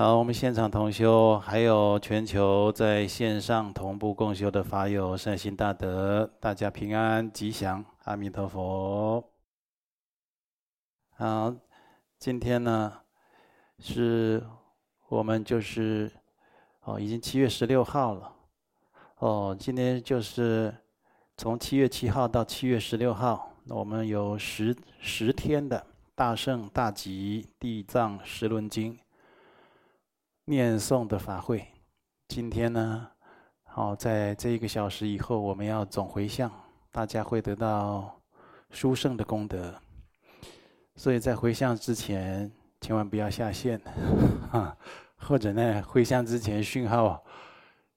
好，我们现场同修，还有全球在线上同步共修的法友，善心大德，大家平安吉祥，阿弥陀佛。好，今天呢，是我们就是哦，已经七月十六号了，哦，今天就是从七月七号到七月十六号，我们有十十天的大圣大吉地藏十轮经。念诵的法会，今天呢，好，在这一个小时以后，我们要总回向，大家会得到殊胜的功德。所以在回向之前，千万不要下线，啊，或者呢，回向之前讯号，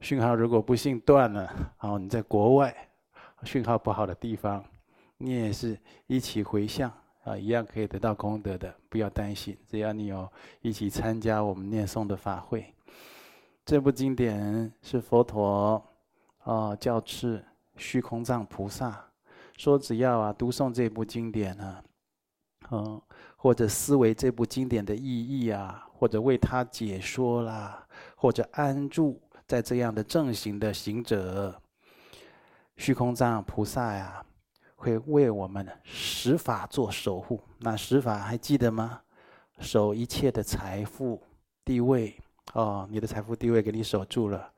讯号如果不幸断了，好，你在国外，讯号不好的地方，你也是一起回向。啊，一样可以得到功德的，不要担心。只要你有一起参加我们念诵的法会，这部经典是佛陀啊教敕虚空藏菩萨说，只要啊读诵这部经典呢，嗯，或者思维这部经典的意义啊，或者为他解说啦，或者安住在这样的正行的行者，虚空藏菩萨呀。会为我们十法做守护。那十法还记得吗？守一切的财富、地位哦，你的财富地位给你守住了。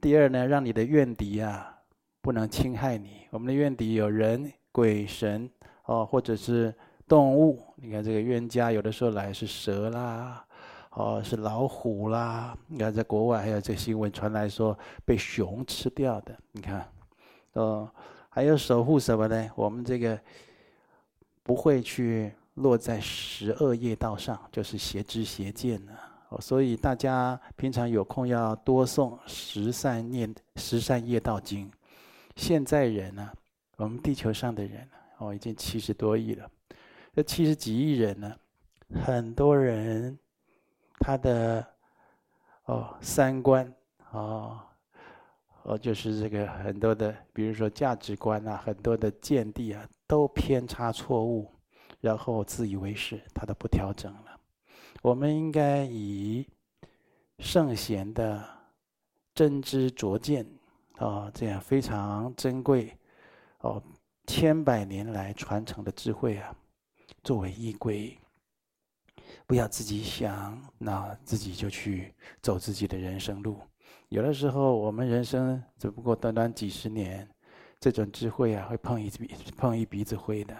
第二呢，让你的怨敌啊不能侵害你。我们的怨敌有人、鬼、神哦，或者是动物。你看这个冤家，有的时候来是蛇啦，哦是老虎啦。你看在国外还有这新闻传来说被熊吃掉的。你看，哦。还有守护什么呢？我们这个不会去落在十二业道上，就是邪知邪见呢。所以大家平常有空要多诵十善念十善业道经。现在人呢，我们地球上的人呢哦，已经七十多亿了。这七十几亿人呢，很多人他的哦三观哦。哦，就是这个很多的，比如说价值观啊，很多的见地啊，都偏差错误，然后自以为是，他都不调整了。我们应该以圣贤的真知灼见，哦，这样非常珍贵，哦，千百年来传承的智慧啊，作为依归，不要自己想，那自己就去走自己的人生路。有的时候，我们人生只不过短短几十年，这种智慧啊，会碰一鼻碰一鼻子灰的，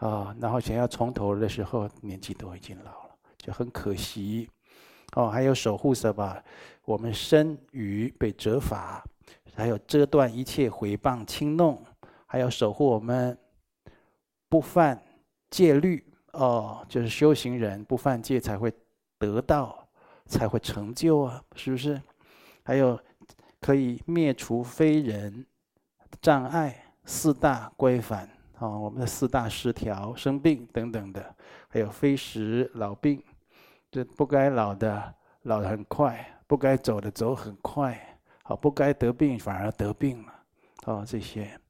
啊，然后想要从头的时候，年纪都已经老了，就很可惜。哦，还有守护什么？我们身语被责罚，还有遮断一切毁谤轻弄，还有守护我们不犯戒律。哦，就是修行人不犯戒才会得到，才会成就啊，是不是？还有可以灭除非人障碍四大规范啊，我们的四大失调生病等等的，还有非时老病，这不该老的老得很快，不该走的走很快，好不该得病反而得病了，哦，这些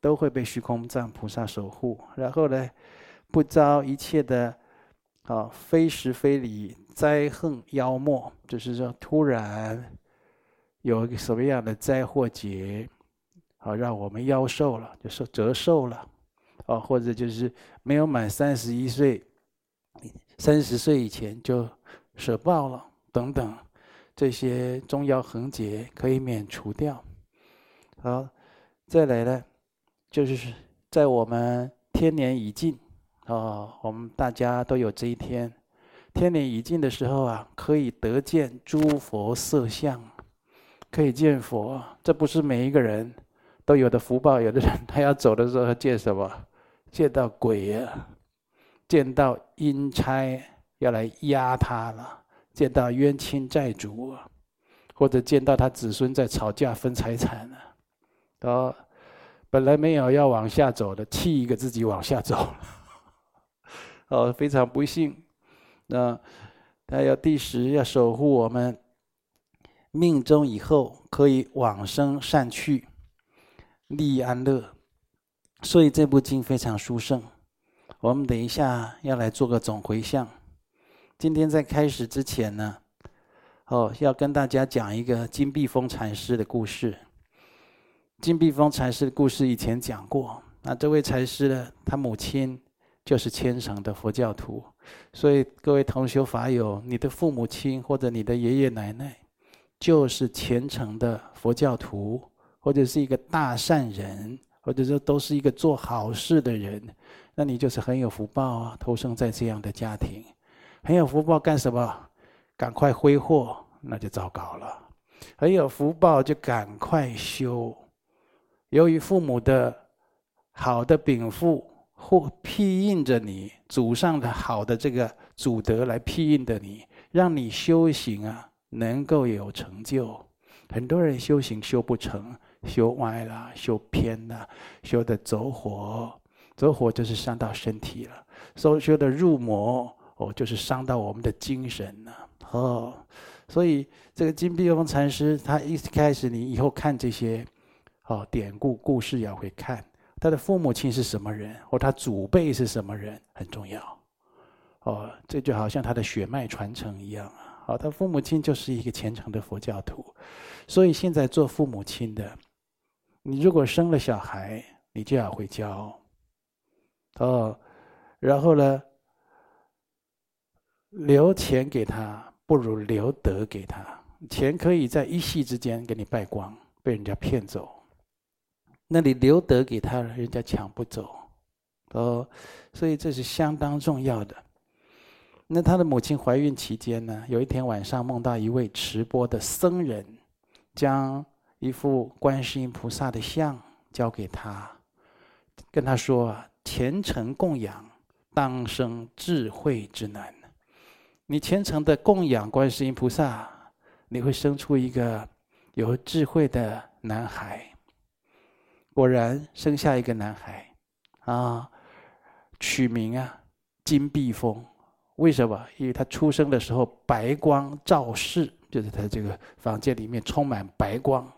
都会被虚空藏菩萨守护。然后呢，不遭一切的啊非时非理灾横妖魔，就是说突然。有一个什么样的灾祸劫，好让我们夭寿了，就说折寿了，啊，或者就是没有满三十一岁，三十岁以前就舍报了，等等，这些中夭横劫可以免除掉。好，再来呢，就是在我们天年已尽，啊，我们大家都有这一天，天年已尽的时候啊，可以得见诸佛色相。可以见佛，这不是每一个人都有的福报。有的人他要走的时候，他见什么？见到鬼啊，见到阴差要来压他了，见到冤亲债主啊，或者见到他子孙在吵架分财产了。哦，本来没有要往下走的，气一个自己往下走了。哦，非常不幸。那他要第十要守护我们。命中以后可以往生善趣，利益安乐，所以这部经非常殊胜。我们等一下要来做个总回向。今天在开始之前呢，哦，要跟大家讲一个金碧峰禅师的故事。金碧峰禅师的故事以前讲过。那这位禅师呢，他母亲就是虔诚的佛教徒，所以各位同修法友，你的父母亲或者你的爷爷奶奶，就是虔诚的佛教徒，或者是一个大善人，或者说都是一个做好事的人，那你就是很有福报啊，投生在这样的家庭，很有福报干什么？赶快挥霍，那就糟糕了。很有福报，就赶快修。由于父母的好的禀赋或庇荫着你，祖上的好的这个祖德来庇荫着你，让你修行啊，能够有成就。很多人修行修不成，修歪了，修偏了，修的走火，走火就是伤到身体了；修修的入魔，哦，就是伤到我们的精神了。哦，所以这个金碧峰禅师，他一开始，你以后看这些，哦，典故故事要会看，他的父母亲是什么人，或他祖辈是什么人，很重要。哦，这就好像他的血脉传承一样啊。好，他父母亲就是一个虔诚的佛教徒，所以现在做父母亲的，你如果生了小孩，你就要会教。哦，然后呢，留钱给他。不如留德给他，钱可以在一夕之间给你败光，被人家骗走。那你留德给他，人家抢不走，哦，所以这是相当重要的。那他的母亲怀孕期间呢，有一天晚上梦到一位持钵的僧人，将一副观世音菩萨的像交给他，跟他说：“虔诚供养，当生智慧之男。”你虔诚的供养观世音菩萨，你会生出一个有智慧的男孩。果然生下一个男孩，啊，取名啊金碧峰。为什么？因为他出生的时候白光照室，就是他这个房间里面充满白光，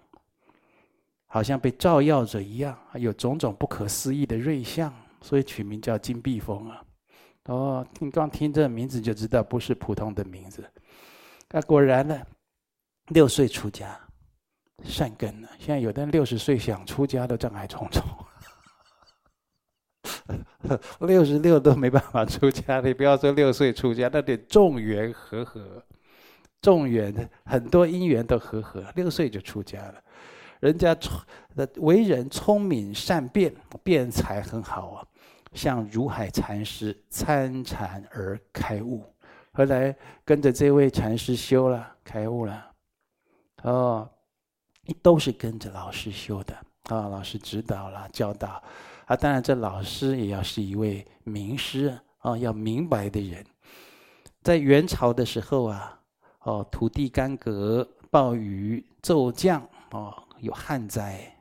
好像被照耀着一样，有种种不可思议的瑞相，所以取名叫金碧峰啊。哦，你刚听这名字就知道不是普通的名字。那果然呢，六岁出家，善根呢。现在有的人六十岁想出家都障碍重重，六十六都没办法出家，你不要说六岁出家，那得众缘和合，众缘很多因缘都和合，六岁就出家了。人家聪，为人聪明善辩，辩才很好啊。像如海禅师参禅而开悟，后来跟着这位禅师修了，开悟了。哦，都是跟着老师修的啊，老师指导了，教导啊。当然，这老师也要是一位名师啊，要明白的人。在元朝的时候啊，哦，土地干涸，暴雨骤降，哦，有旱灾，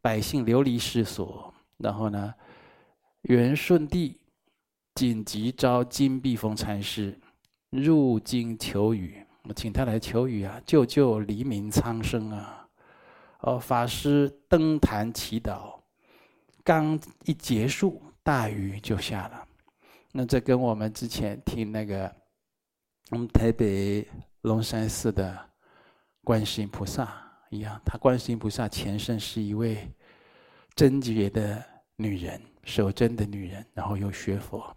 百姓流离失所，然后呢，元顺帝紧急召金碧峰禅师入京求雨，我请他来求雨啊，救救黎民苍生啊！哦，法师登坛祈祷，刚一结束，大雨就下了。那这跟我们之前听那个我们台北龙山寺的观世音菩萨一样，他观世音菩萨前身是一位贞洁的女人。守贞的女人，然后又学佛，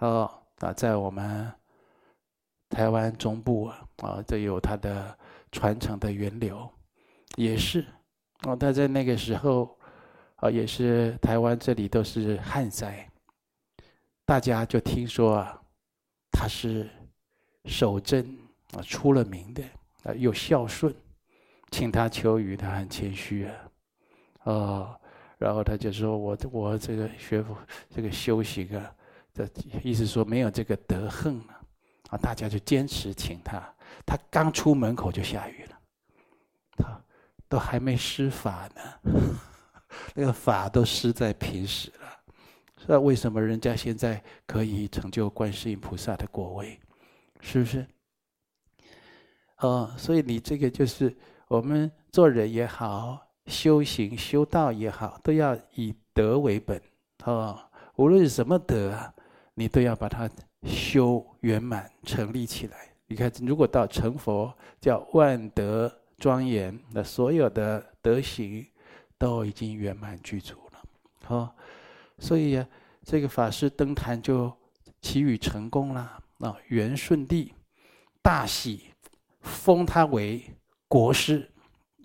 哦，啊，在我们台湾中部啊，啊，这有它的传承的源流，也是，哦，他在那个时候，啊，也是台湾这里都是旱灾，大家就听说啊，他是守贞啊，出了名的啊，又孝顺，请他求雨，他很谦虚啊，哦。然后他就说：“我我这个学佛，这个修行啊，这意思说没有这个德行了啊！大家就坚持请他。他刚出门口就下雨了，他都还没施法呢，那个法都施在平时了。那为什么人家现在可以成就观世音菩萨的果位？是不是？哦，所以你这个就是我们做人也好。”修行修道也好，都要以德为本，哦，无论什么德啊，你都要把它修圆满成立起来，你看，如果到成佛，叫万德庄严，那所有的德行都已经圆满具足了。好，所以啊，这个法师登坛就祈雨成功了啊，元顺帝大喜，封他为国师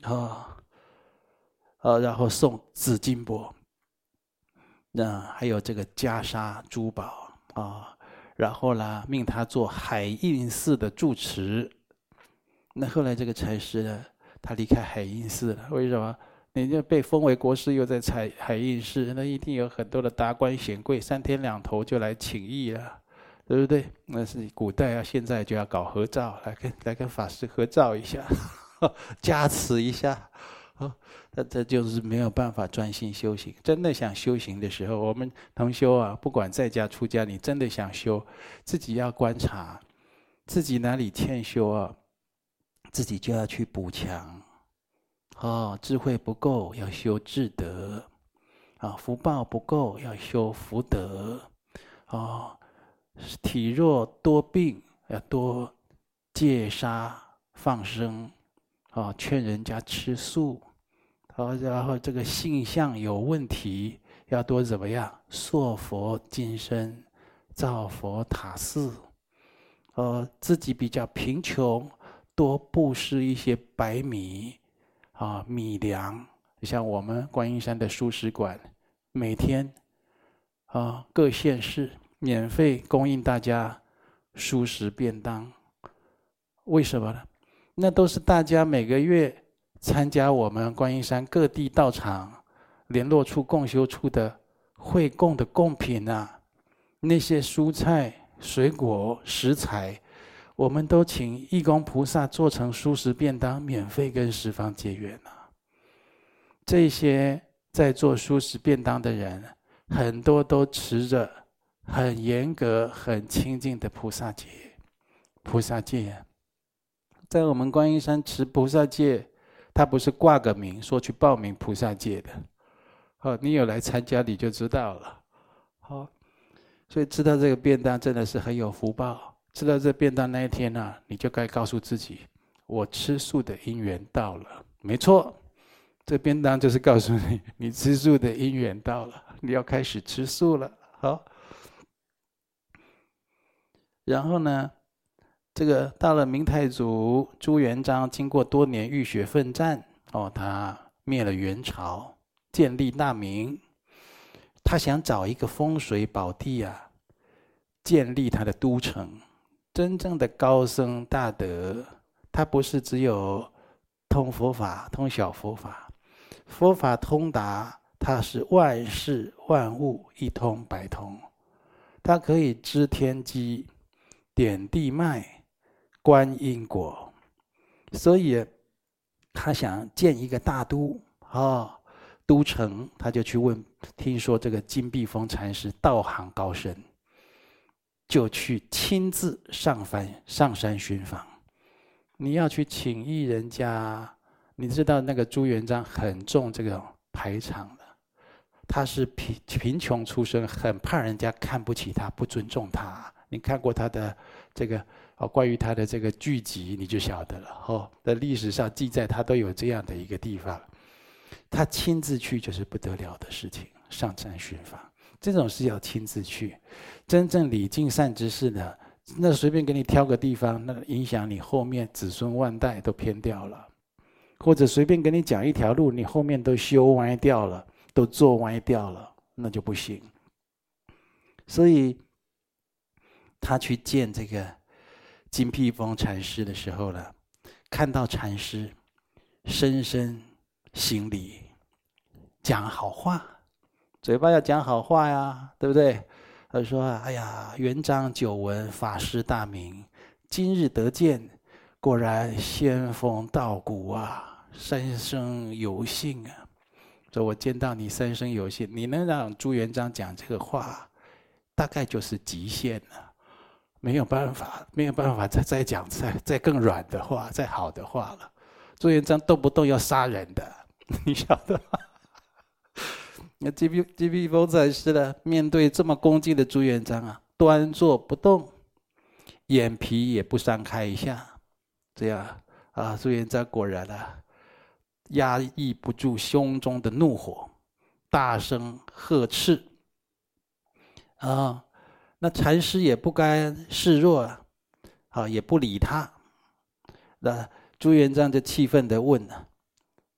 啊，啊，然后送紫金钵，那还有这个袈裟珠宝啊。然后呢，命他做海印寺的住持。那后来这个禅师呢，他离开海印寺了。为什么？你就被封为国师，又在采海印寺，那一定有很多的达官显贵，三天两头就来请益了，对不对？那是古代啊，现在就要搞合照，来跟来跟法师合照一下，加持一下。哦，那这就是没有办法专心修行。真的想修行的时候，我们同修啊，不管在家出家，你真的想修，自己要观察自己哪里欠修啊，自己就要去补强。哦，智慧不够要修智德，啊，福报不够要修福德，哦，体弱多病要多戒杀放生，啊，劝人家吃素。好，然后这个性相有问题，要多怎么样？塑佛金身，造佛塔寺。呃，自己比较贫穷，多布施一些白米啊、米粮。像我们观音山的蔬食馆，每天啊各县市免费供应大家素食便当。为什么呢？那都是大家每个月。参加我们观音山各地道场联络处共修处的会供的供品啊，那些蔬菜、水果、食材，我们都请义工菩萨做成素食便当，免费跟十方结缘啊。这些在做素食便当的人，很多都持着很严格、很清净的菩萨戒。菩萨戒，在我们观音山持菩萨戒。他不是挂个名说去报名菩萨戒的，好，你有来参加你就知道了，好，所以知道这个便当真的是很有福报。吃到这便当那一天呢、啊，你就该告诉自己，我吃素的因缘到了，没错，这便当就是告诉你，你吃素的因缘到了，你要开始吃素了，好。然后呢？这个到了明太祖朱元璋，经过多年浴血奋战，哦，他灭了元朝，建立大明。他想找一个风水宝地啊，建立他的都城。真正的高僧大德，他不是只有通佛法、通小佛法，佛法通达，他是万事万物一通百通，他可以知天机、点地脉。观因果，所以他想建一个大都啊、都城，他就去问，听说这个金碧峰禅师道行高深，就去亲自上山上山寻访。你要去请益人家，你知道那个朱元璋很重这个排场的，他是贫贫穷出身，很怕人家看不起他，不尊重他。你看过他的这个？哦，关于他的这个剧集，你就晓得了。哦，在历史上记载，他都有这样的一个地方，他亲自去就是不得了的事情。上山寻访，这种事要亲自去。真正礼敬善知识的，那随便给你挑个地方，那影响你后面子孙万代都偏掉了；或者随便给你讲一条路，你后面都修歪掉了，都做歪掉了，那就不行。所以，他去见这个。金碧峰禅师的时候呢，看到禅师，深深行礼，讲好话，嘴巴要讲好话呀，对不对？他说：“哎呀，元璋久闻法师大名，今日得见，果然仙风道骨啊，三生有幸啊！说我见到你三生有幸，你能让朱元璋讲这个话，大概就是极限了。”没有办法，没有办法再再讲再再更软的话，再好的话了。朱元璋动不动要杀人的，你晓得吗？那金碧金碧峰禅师呢？面对这么恭敬的朱元璋啊，端坐不动，眼皮也不张开一下，这样啊，朱元璋果然啊，压抑不住胸中的怒火，大声呵斥。啊，那禅师也不甘示弱啊，啊，也不理他。那朱元璋就气愤地问了：“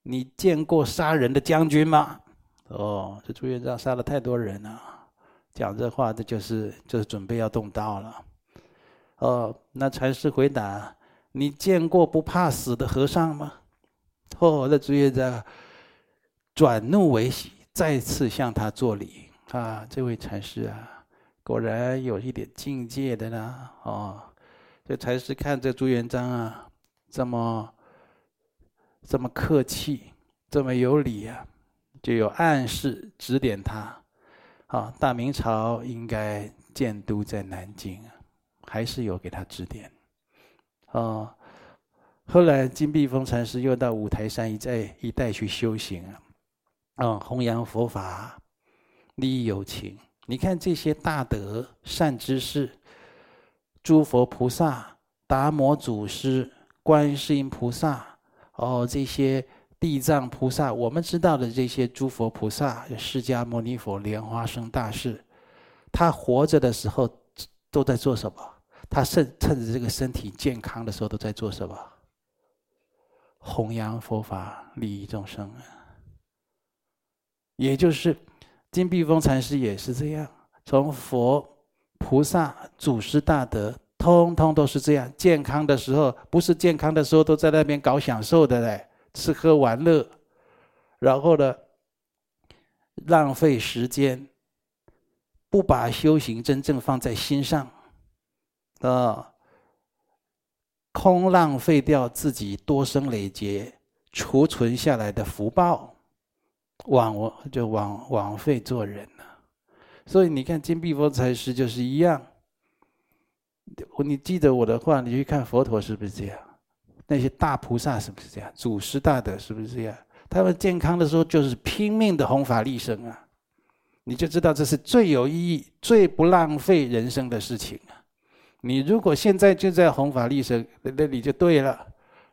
你见过杀人的将军吗？”哦，这朱元璋杀了太多人了，讲这话这就是就是准备要动刀了。哦，那禅师回答：“你见过不怕死的和尚吗？”哦，那朱元璋转怒为喜，再次向他作礼。啊，这位禅师啊，果然有一点境界的呢。哦，这禅师看这朱元璋啊，这么这么客气，这么有礼啊。就有暗示指点他，啊，大明朝应该建都在南京，还是有给他指点，啊，后来金碧峰禅师又到五台山一带一带去修行，啊，弘扬佛法，利益有情。你看这些大德善知识，诸佛菩萨、达摩祖师、观世音菩萨，哦，这些。地藏菩萨，我们知道的这些诸佛菩萨，释迦牟尼佛、莲花生大士，他活着的时候都在做什么？他趁趁着这个身体健康的时候都在做什么？弘扬佛法，利益众生啊！也就是金碧峰禅师也是这样，从佛、菩萨、祖师大德，通通都是这样。健康的时候，不是健康的时候都在那边搞享受的嘞。吃喝玩乐，然后呢，浪费时间，不把修行真正放在心上，啊，空浪费掉自己多生累劫储存下来的福报，枉我就枉枉费做人了。所以你看金碧峰禅师就是一样，你记得我的话，你去看佛陀是不是这样？那些大菩萨是不是这样？祖师大德是不是这样？他们健康的时候就是拼命的弘法利生啊！你就知道这是最有意义、最不浪费人生的事情啊！你如果现在就在弘法利生，那你就对了，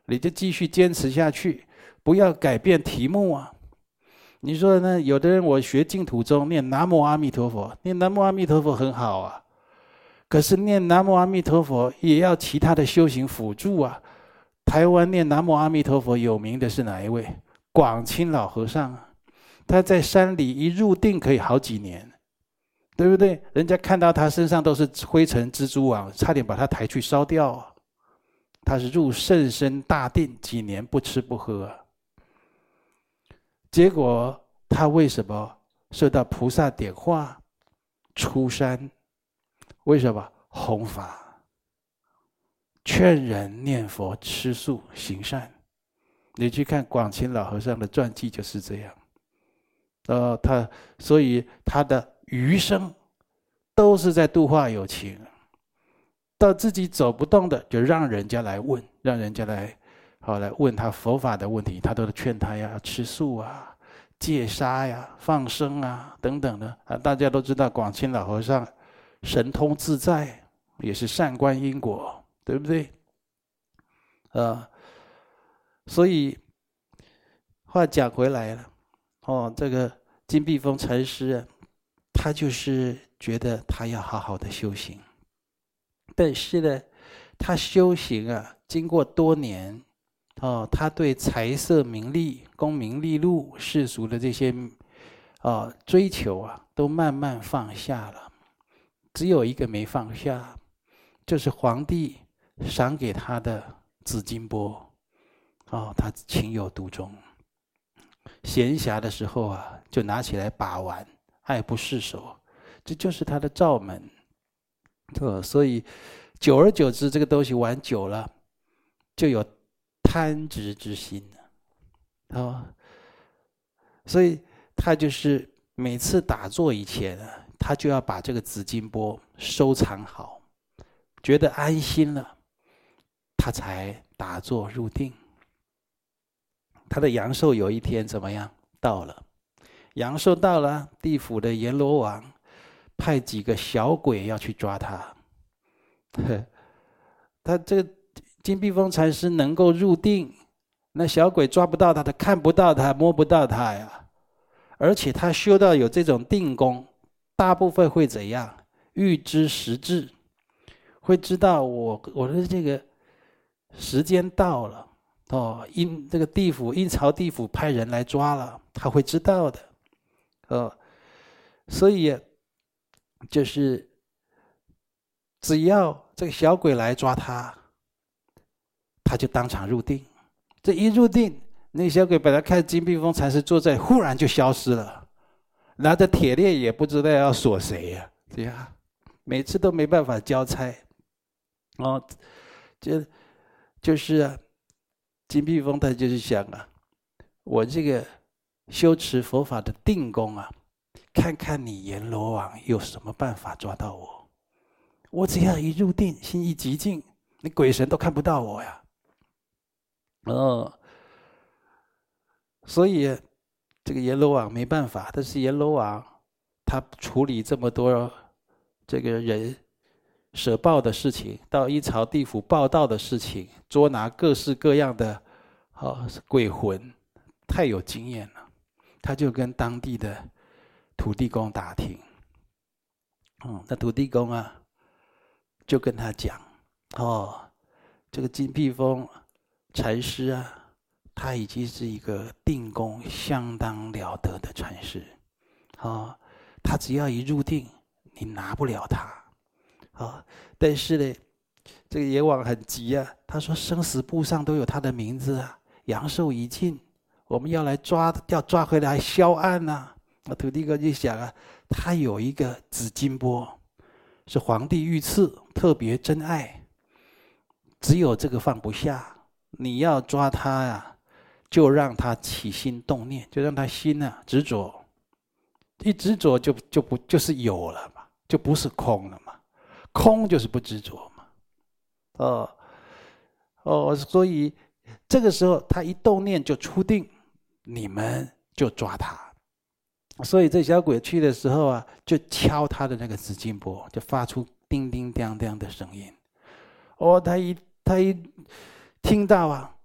你就继续坚持下去，不要改变题目啊！你说呢？有的人我学净土宗念南无阿弥陀佛，念南无阿弥陀佛很好啊，可是念南无阿弥陀佛也要其他的修行辅助啊。台湾念南无阿弥陀佛有名的是哪一位？广清老和尚啊，他在山里一入定可以好几年，对不对？人家看到他身上都是灰尘、蜘蛛网，差点把他抬去烧掉啊。他是入甚深大定几年不吃不喝，结果他为什么受到菩萨点化出山？为什么弘法？劝人念佛、吃素、行善。你去看广钦老和尚的传记就是这样。呃，他所以他的余生都是在度化有情。到自己走不动的，就让人家来问，让人家来好来问他佛法的问题，他都是劝他呀，吃素啊、戒杀呀、放生啊等等的。啊，大家都知道广钦老和尚神通自在，也是善观因果。对不对？啊，所以话讲回来了，哦，这个金碧峰禅师啊，他就是觉得他要好好的修行，但是呢，他修行啊，经过多年，哦，他对财色名利、功名利禄、世俗的这些啊追求啊，都慢慢放下了，只有一个没放下，就是皇帝。赏给他的紫金钵，哦，他情有独钟。闲暇的时候啊，就拿起来把玩，爱不释手，这就是他的罩门。对，所以久而久之，这个东西玩久了，就有贪执之心了。哦，所以他就是每次打坐以前啊，他就要把这个紫金钵收藏好，觉得安心了。他才打坐入定。他的阳寿有一天怎么样？到了，阳寿到了，地府的阎罗王派几个小鬼要去抓他。他这金碧峰禅师能够入定，那小鬼抓不到他，他看不到他，摸不到他呀。而且他修到有这种定功，大部分会怎样？预知时至，会知道我我的这个时间到了哦，阴这个地府阴曹地府派人来抓了，他会知道的，哦，所以就是只要这个小鬼来抓他，他就当场入定，这一入定。那小鬼本来看金碧峰禅师坐在，忽然就消失了，拿着铁链也不知道要锁谁呀，这样每次都没办法交差，哦，就就是啊，金碧峰他就是想啊，我这个修持佛法的定功啊，看看你阎罗王有什么办法抓到我，我只要一入定，心一极静，你鬼神都看不到我呀，哦。所以，这个阎罗王没办法。但是阎罗王他处理这么多这个人舍报的事情，到阴曹地府报到的事情，捉拿各式各样的啊鬼魂，太有经验了。他就跟当地的土地公打听，嗯，那土地公啊，就跟他讲，哦，这个金碧峰禅师啊。他已经是一个定功相当了得的禅师，啊，他只要一入定，你拿不了他，啊，但是呢，这个阎王很急啊，他说生死簿上都有他的名字啊，阳寿已尽，我们要来抓，要抓回来销案呐。那土地公就想啊，他有一个紫金钵，是皇帝御赐，特别珍爱，只有这个放不下，你要抓他呀。就让他起心动念，就让他心呢、啊、执着，一执着就就不就是有了嘛，就不是空了嘛，空就是不执着嘛，哦哦，所以这个时候他一动念就出定，你们就抓他，所以这小鬼去的时候啊，就敲他的那个紫金钵，就发出叮叮当当的声音，哦，他一他一听到啊。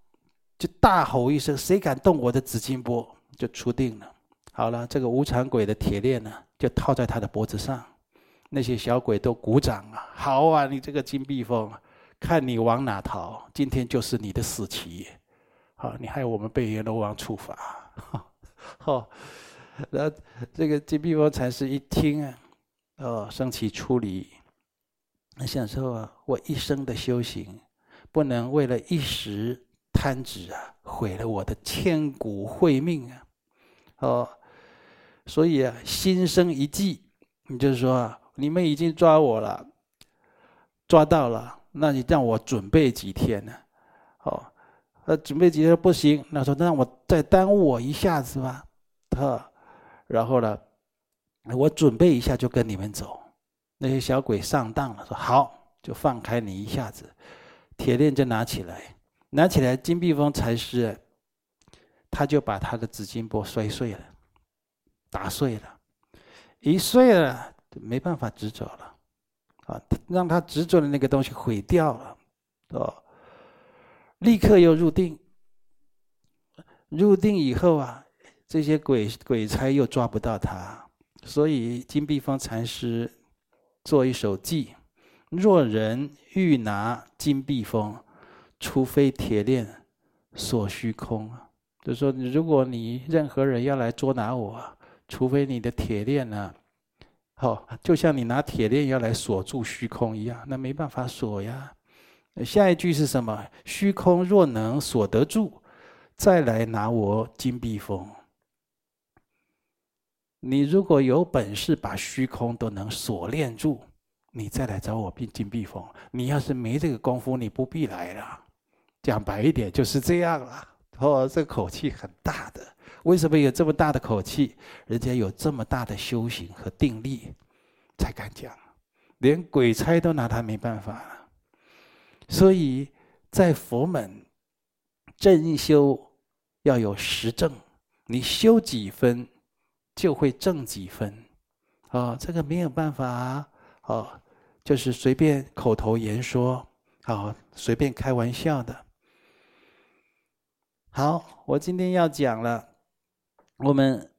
就大吼一声：“谁敢动我的紫金钵？”就出定了。好了，这个无常鬼的铁链呢，就套在他的脖子上。那些小鬼都鼓掌啊！好啊，你这个金碧峰，看你往哪逃，今天就是你的死期。好，你害我们被阎罗王处罚。好，那这个金碧峰禅师一听啊，哦，升起出离。那想说啊，我一生的修行，不能为了一时。贪执啊，毁了我的千古慧命啊！哦，所以啊，心生一计，你就是说啊，你们已经抓我了，抓到了，那你让我准备几天呢？哦，呃，准备几天不行，那说那我再耽误我一下子吧，哈，然后呢，我准备一下就跟你们走。那些小鬼上当了，说好，就放开你一下子，铁链就拿起来。拿起来，金碧峰禅师，他就把他的紫金钵摔碎了，打碎了，一碎了，没办法执着了，啊，让他执着的那个东西毁掉了，哦，立刻又入定，入定以后啊，这些鬼鬼差又抓不到他，所以金碧峰禅师做一首偈：若人欲拿金碧峰。除非铁链锁虚空啊，就说，如果你任何人要来捉拿我，除非你的铁链呢，好，就像你拿铁链要来锁住虚空一样，那没办法锁呀。下一句是什么？虚空若能锁得住，再来拿我金碧峰。你如果有本事把虚空都能锁链住，你再来找我金金碧峰。你要是没这个功夫，你不必来了。讲白一点就是这样了。哦，这口气很大的。为什么有这么大的口气？人家有这么大的修行和定力，才敢讲。连鬼差都拿他没办法了。所以在佛门，正修要有实证。你修几分，就会证几分。哦，这个没有办法啊。哦，就是随便口头言说。好，随便开玩笑的。好，我今天要讲了，我们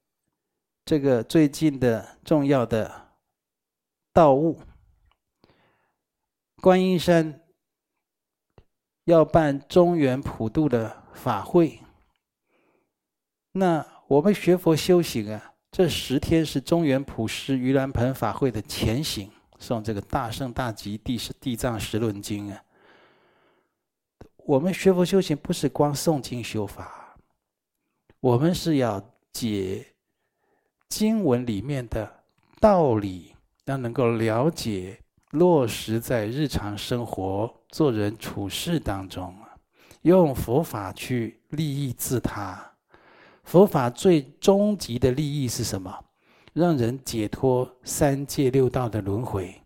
这个最近的重要的道务，观音山要办中原普渡的法会。那我们学佛修行啊，这十天是中原普施盂兰盆法会的前行，诵这个大圣大集地地藏十轮经啊。我们学佛修行不是光诵经修法，我们是要解经文里面的道理，要能够了解落实在日常生活做人处事当中，用佛法去利益自他。佛法最终极的利益是什么？让人解脱三界六道的轮回。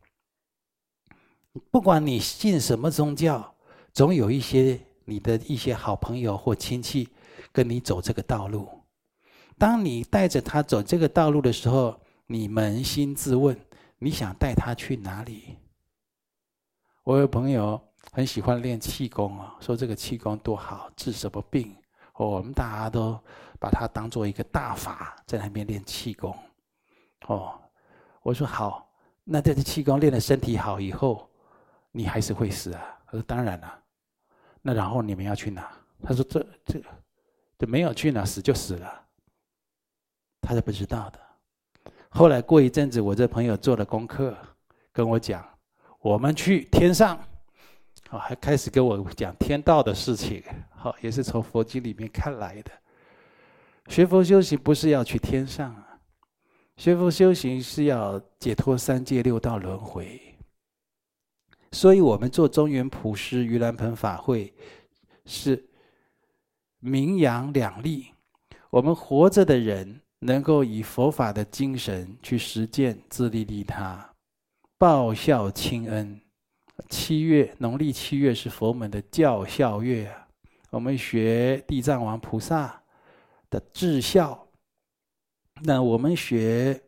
不管你信什么宗教。总有一些你的一些好朋友或亲戚跟你走这个道路。当你带着他走这个道路的时候，你扪心自问：你想带他去哪里？我有朋友很喜欢练气功啊，说这个气功多好，治什么病？哦我们大家都把它当做一个大法，在那边练气功。哦，我说好，那这个气功练的身体好以后，你还是会死啊？他说当然了。那然后你们要去哪？他说这这这没有去哪，死就死了。他是不知道的。后来过一阵子，我这朋友做了功课，跟我讲，我们去天上，啊，还开始跟我讲天道的事情。好，也是从佛经里面看来的。学佛修行不是要去天上啊，学佛修行是要解脱三界六道轮回。所以我们做中原普施盂兰盆法会，是名扬两利。我们活着的人能够以佛法的精神去实践自利利他，报效亲恩。七月农历七月是佛门的教孝月，我们学地藏王菩萨的至孝，那我们学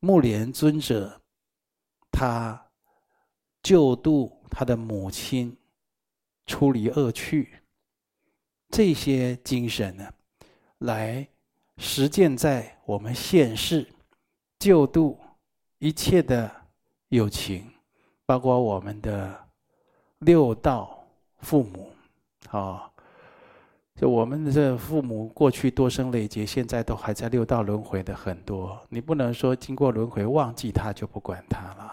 木莲尊者，他。救度他的母亲出离恶趣，这些精神呢，来实践在我们现世，救度一切的有情，包括我们的六道父母，啊，就我们的这父母过去多生累劫，现在都还在六道轮回的很多，你不能说经过轮回忘记他就不管他了。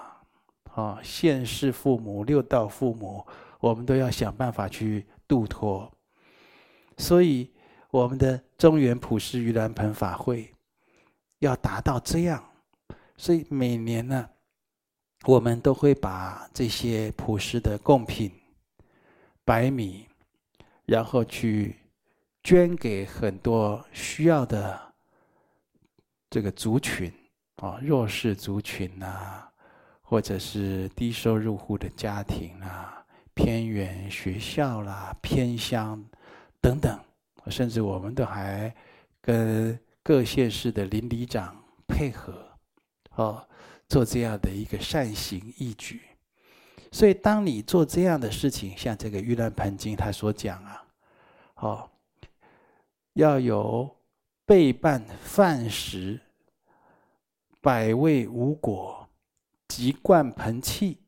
啊，现世父母、六道父母，我们都要想办法去度脱。所以，我们的中原普施盂兰盆法会要达到这样，所以每年呢，我们都会把这些普施的贡品、白米，然后去捐给很多需要的这个族群啊，弱势族群呐、啊。或者是低收入户的家庭啦，偏远学校啦，偏乡等等，甚至我们都还跟各县市的邻里长配合，哦，做这样的一个善行义举。所以，当你做这样的事情，像这个《盂兰盆经》他所讲啊，哦，要有备办饭食，百味五果。及灌盆器、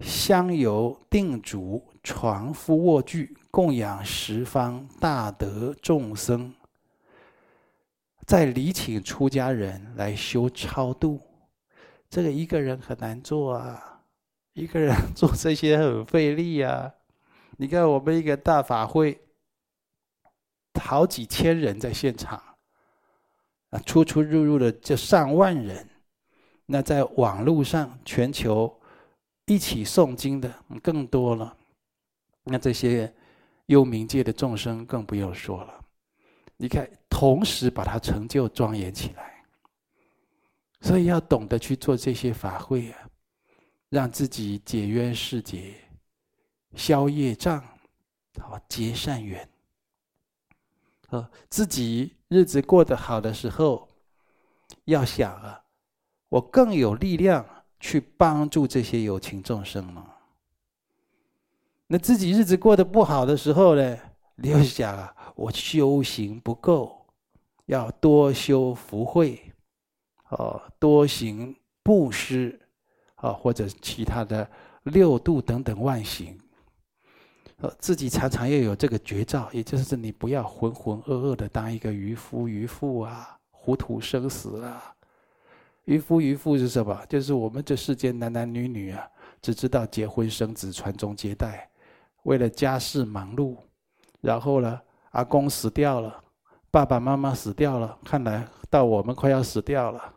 香油定烛、床敷卧具，供养十方大德众生。再礼请出家人来修超度，这个一个人很难做啊，一个人做这些很费力啊。你看我们一个大法会，好几千人在现场，啊，出出入入的就上万人。那在网络上，全球一起诵经的更多了。那这些幽冥界的众生更不用说了。你看，同时把它成就庄严起来。所以要懂得去做这些法会啊，让自己解冤释结、消业障、好结善缘。呃，自己日子过得好的时候，要想啊。我更有力量去帮助这些有情众生了。那自己日子过得不好的时候呢，你就想啊，我修行不够，要多修福慧，哦，多行布施，啊，或者其他的六度等等万行。呃自己常常要有这个绝招，也就是你不要浑浑噩噩的当一个渔夫渔妇啊，糊涂生死啊。渔夫渔妇是什么？就是我们这世间男男女女啊，只知道结婚生子、传宗接代，为了家事忙碌。然后呢，阿公死掉了，爸爸妈妈死掉了，看来到我们快要死掉了，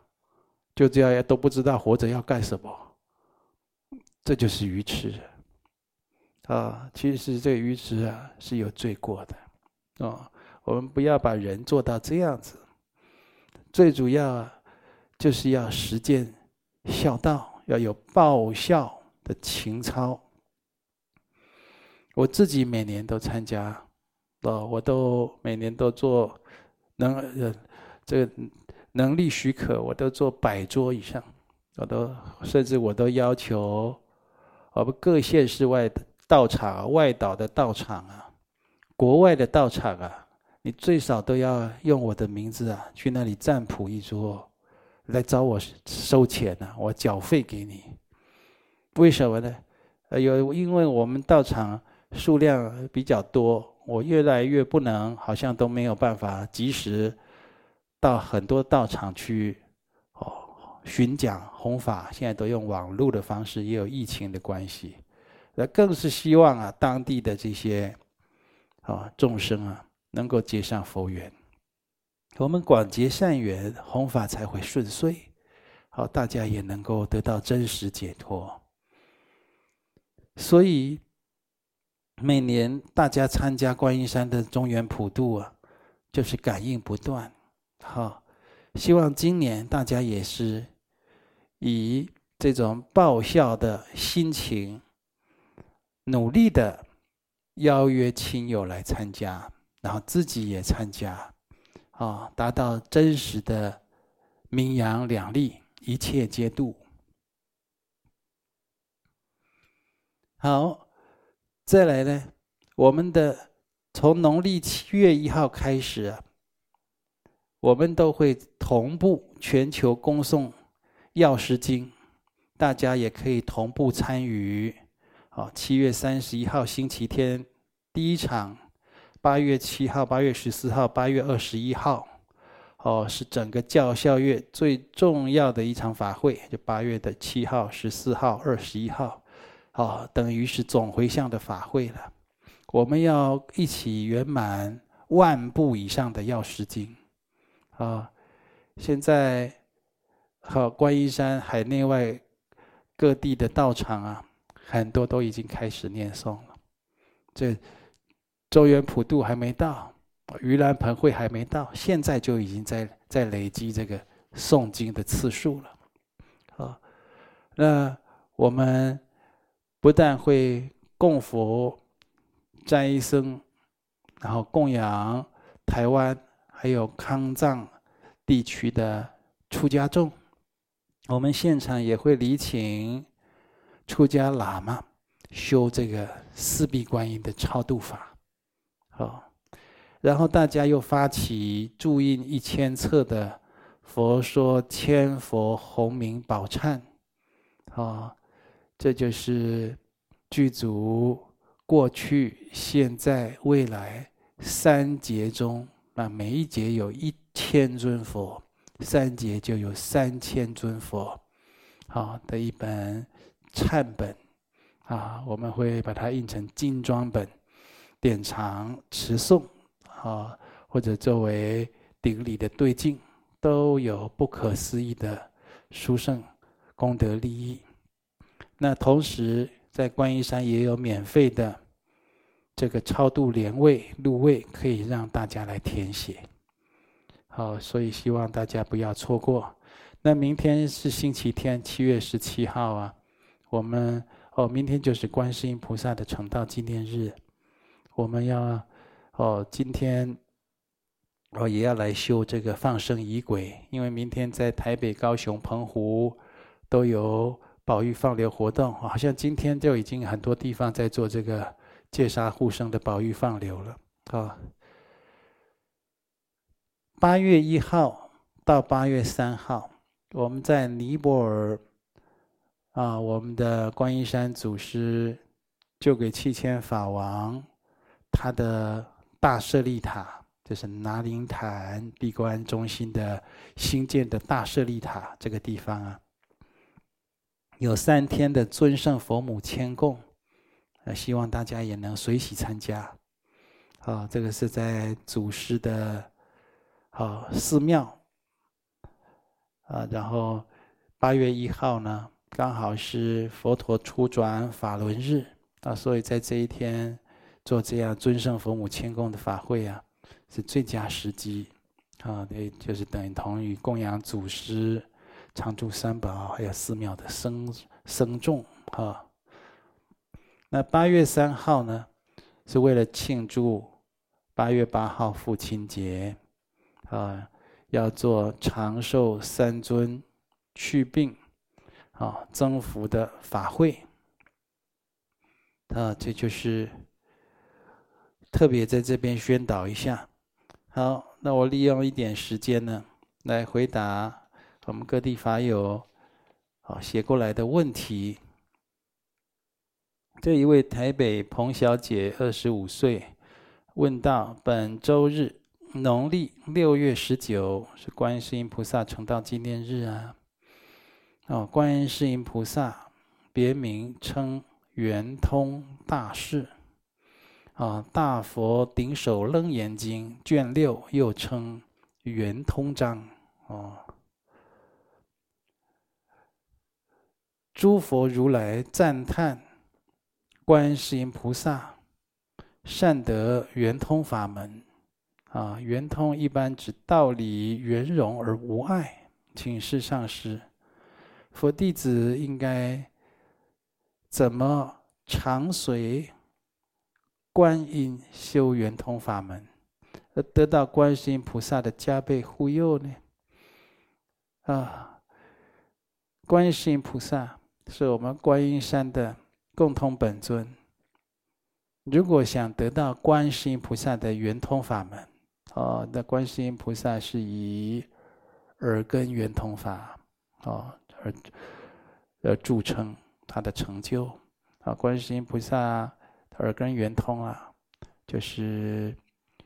就这样都不知道活着要干什么。这就是愚痴。啊，其实这个愚痴啊是有罪过的，啊，我们不要把人做到这样子。最主要啊就是要实践孝道，要有报效的情操。我自己每年都参加，哦，我都每年都做能呃这个能力许可，我都做百桌以上，我都甚至我都要求我们各县市外的。道场外岛的道场啊，国外的道场啊，你最少都要用我的名字啊，去那里占卜一桌，来找我收钱呢、我缴费给你。为什么呢？呃，有因为我们道场数量比较多，我越来越不能，好像都没有办法及时到很多道场去哦巡讲弘法，现在都用网络的方式，也有疫情的关系。那更是希望啊，当地的这些啊众生啊，能够结上佛缘。我们广结善缘，弘法才会顺遂，好，大家也能够得到真实解脱。所以每年大家参加观音山的中元普渡啊，就是感应不断。好，希望今年大家也是以这种报效的心情。努力的邀约亲友来参加，然后自己也参加，啊，达到真实的名扬两利，一切皆度。好，再来呢，我们的从农历七月一号开始啊，我们都会同步全球恭送《药师经》，大家也可以同步参与。哦，七月三十一号星期天第一场，八月七号、八月十四号、八月二十一号，哦，是整个教校月最重要的一场法会，就八月的七号、十四号、二十一号，哦，等于是总回向的法会了。我们要一起圆满万部以上的药师经，啊，现在好，观音山海内外各地的道场啊。很多都已经开始念诵了，这周元普渡还没到，盂兰盆会还没到，现在就已经在在累积这个诵经的次数了。啊，那我们不但会供佛、瞻一僧，然后供养台湾还有康藏地区的出家众，我们现场也会礼请。出家喇嘛修这个四臂观音的超度法，啊，然后大家又发起注印一千册的《佛说千佛洪名宝忏》，啊，这就是具足过去、现在、未来三劫中，啊，每一劫有一千尊佛，三劫就有三千尊佛，好的一本。忏本，啊，我们会把它印成精装本，典藏持诵，啊，或者作为顶礼的对境，都有不可思议的殊胜功德利益。那同时，在观音山也有免费的这个超度莲位、入位，可以让大家来填写。好，所以希望大家不要错过。那明天是星期天，七月十七号啊。我们哦，明天就是观世音菩萨的成道纪念日，我们要哦，今天哦也要来修这个放生仪轨，因为明天在台北、高雄、澎湖都有保育放流活动，好像今天就已经很多地方在做这个戒杀护生的保育放流了啊。八月一号到八月三号，我们在尼泊尔啊，我们的观音山祖师就给七千法王他的大舍利塔。就是拿林坛闭关中心的新建的大舍利塔这个地方啊，有三天的尊圣佛母签供，呃，希望大家也能随喜参加。啊，这个是在祖师的啊寺庙啊，然后八月一号呢，刚好是佛陀初转法轮日啊，所以在这一天做这样尊圣佛母签供的法会啊。是最佳时机，啊，对，就是等同于供养祖师、常住三宝还有寺庙的僧僧众啊。那八月三号呢，是为了庆祝八月八号父亲节，啊，要做长寿三尊、祛病、啊增福的法会，啊，这就是特别在这边宣导一下。好，那我利用一点时间呢，来回答我们各地法友好写过来的问题。这一位台北彭小姐，二十五岁，问到：本周日，农历六月十九是观世音菩萨成道纪念日啊。哦，观世音菩萨别名称圆通大士。啊，《大佛顶首楞严经》卷六又称圆通章。哦，诸佛如来赞叹观世音菩萨善得圆通法门。啊，圆通一般指道理圆融而无碍。请示上师，佛弟子应该怎么常随？观音修圆通法门，而得到观世音菩萨的加倍护佑呢？啊，观世音菩萨是我们观音山的共同本尊。如果想得到观世音菩萨的圆通法门，哦，那观世音菩萨是以耳根圆通法，哦，而而著称他的成就。啊，观世音菩萨。耳根圆通啊，就是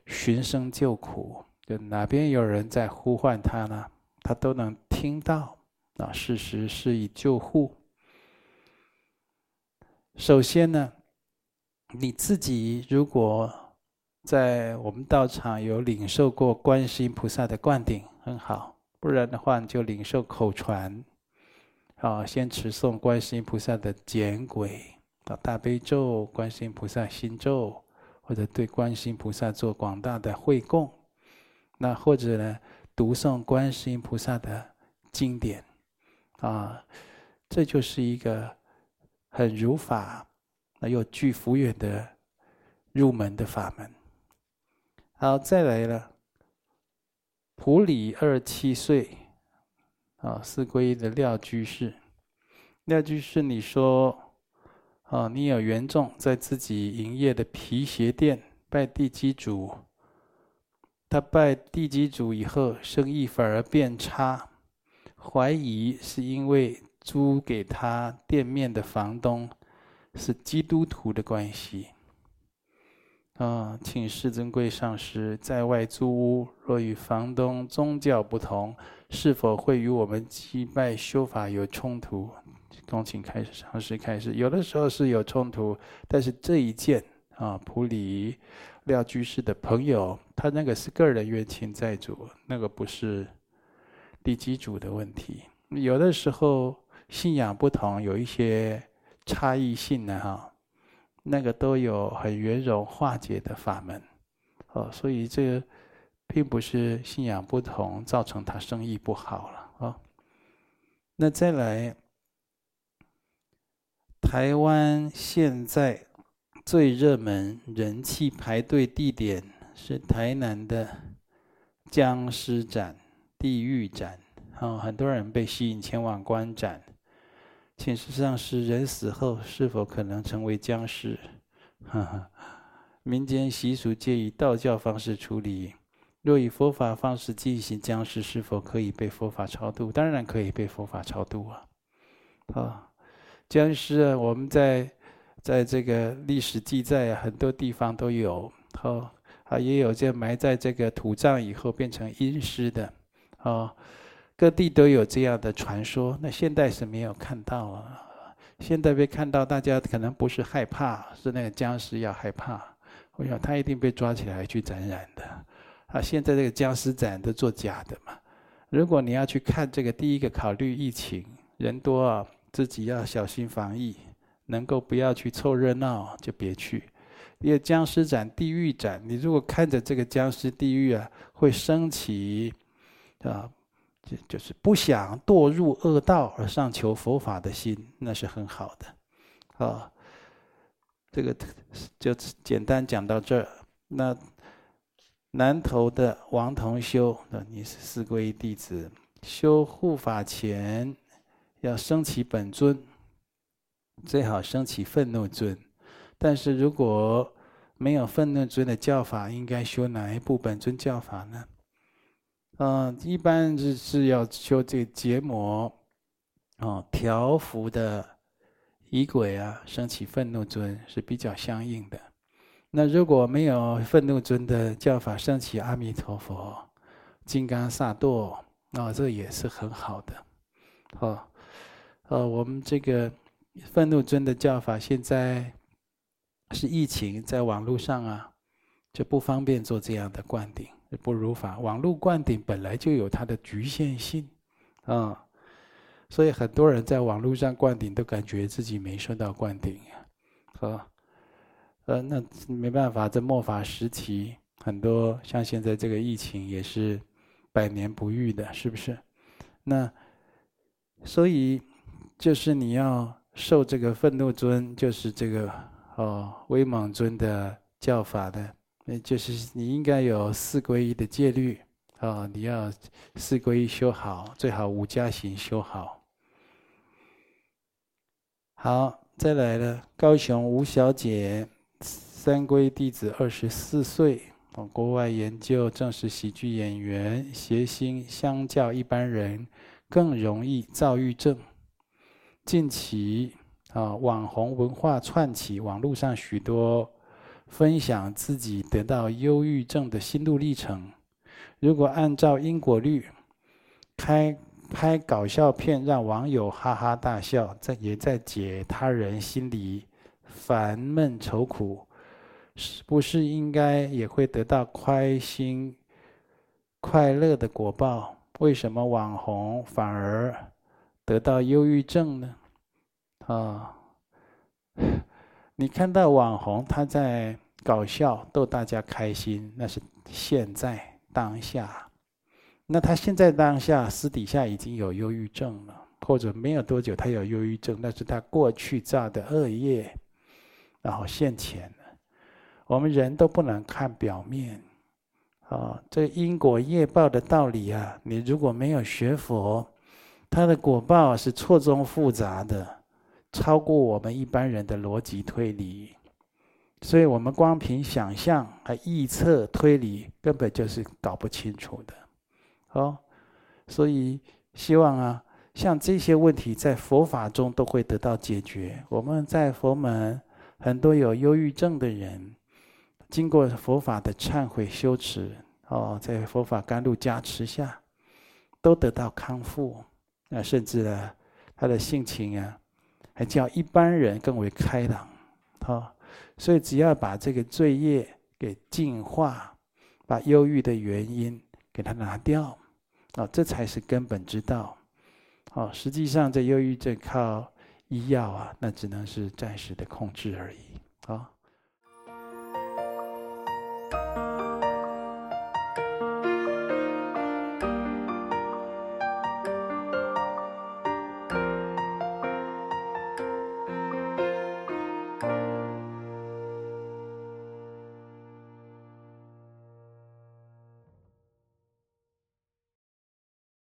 寻声救苦，就哪边有人在呼唤他呢，他都能听到啊，适时是以救护。首先呢，你自己如果在我们道场有领受过观世音菩萨的灌顶，很好；不然的话，你就领受口传，啊，先持诵观世音菩萨的简轨。到大悲咒、观世音菩萨心咒，或者对观世音菩萨做广大的会供，那或者呢，读诵观世音菩萨的经典，啊，这就是一个很如法，那又具福缘的入门的法门。好，再来了，普里二七岁，啊，四皈依的廖居士，廖居士，你说。啊，你有缘众在自己营业的皮鞋店拜地基主，他拜地基主以后，生意反而变差，怀疑是因为租给他店面的房东是基督徒的关系。啊，请世尊贵上师，在外租屋若与房东宗教不同，是否会与我们祭拜修法有冲突？恭请开始，上师开始。有的时候是有冲突，但是这一件啊，普里廖居士的朋友，他那个是个人冤亲债主，那个不是地基主的问题。有的时候信仰不同，有一些差异性呢，哈，那个都有很圆融化解的法门。哦，所以这个并不是信仰不同造成他生意不好了啊。那再来。台湾现在最热门、人气排队地点是台南的僵尸展、地狱展，啊，很多人被吸引前往观展。请示上师，人死后是否可能成为僵尸？哈哈，民间习俗皆以道教方式处理。若以佛法方式进行僵尸，是否可以被佛法超度？当然可以被佛法超度啊！啊，僵尸啊，我们在在这个历史记载啊，很多地方都有。好啊，也有这埋在这个土葬以后变成阴尸的。啊，各地都有这样的传说。那现代是没有看到啊。现在被看到，大家可能不是害怕，是那个僵尸要害怕。我想他一定被抓起来去展览的。啊，现在这个僵尸展都做假的嘛。如果你要去看这个，第一个考虑疫情，人多啊，自己要小心防疫，能够不要去凑热闹就别去。因为僵尸展、地狱展，你如果看着这个僵尸地狱啊，会升起啊，就就是不想堕入恶道而上求佛法的心，那是很好的。啊，这个就简单讲到这儿。那。南投的王同修，那你是四皈依弟子，修护法前要升起本尊，最好升起愤怒尊。但是如果没有愤怒尊的教法，应该修哪一部本尊教法呢？嗯，一般是是要修这个结魔，哦，调伏的仪轨啊，升起愤怒尊是比较相应的。那如果没有愤怒尊的教法，升起阿弥陀佛、金刚萨埵，那这也是很好的。哦，呃，我们这个愤怒尊的教法，现在是疫情，在网络上啊，就不方便做这样的灌顶，不如法。网络灌顶本来就有它的局限性，啊，所以很多人在网络上灌顶，都感觉自己没受到灌顶，啊。呃，那没办法，这末法时期，很多像现在这个疫情也是百年不遇的，是不是？那所以就是你要受这个愤怒尊，就是这个哦威猛尊的教法的，那就是你应该有四皈依的戒律啊，你要四皈依修好，最好五加行修好。好，再来了，高雄吴小姐。三皈弟子二十四岁，哦，国外研究正是，喜剧演员邪心相较一般人更容易躁郁症。近期啊，网红文化串起，网络上许多分享自己得到忧郁症的心路历程。如果按照因果律，开拍搞笑片让网友哈哈大笑，在也在解他人心里烦闷愁苦。是不是应该也会得到开心、快乐的果报？为什么网红反而得到忧郁症呢？啊，你看到网红他在搞笑逗大家开心，那是现在当下。那他现在当下私底下已经有忧郁症了，或者没有多久他有忧郁症，那是他过去造的恶业，然后现前。我们人都不能看表面，啊，这因果业报的道理啊，你如果没有学佛，它的果报是错综复杂的，超过我们一般人的逻辑推理，所以我们光凭想象和臆测推理，根本就是搞不清楚的，哦，所以希望啊，像这些问题在佛法中都会得到解决。我们在佛门很多有忧郁症的人。经过佛法的忏悔修持，哦，在佛法甘露加持下，都得到康复。那甚至呢，他的性情啊，还较一般人更为开朗。好，所以只要把这个罪业给净化，把忧郁的原因给它拿掉，啊，这才是根本之道。好，实际上这忧郁症靠医药啊，那只能是暂时的控制而已。好。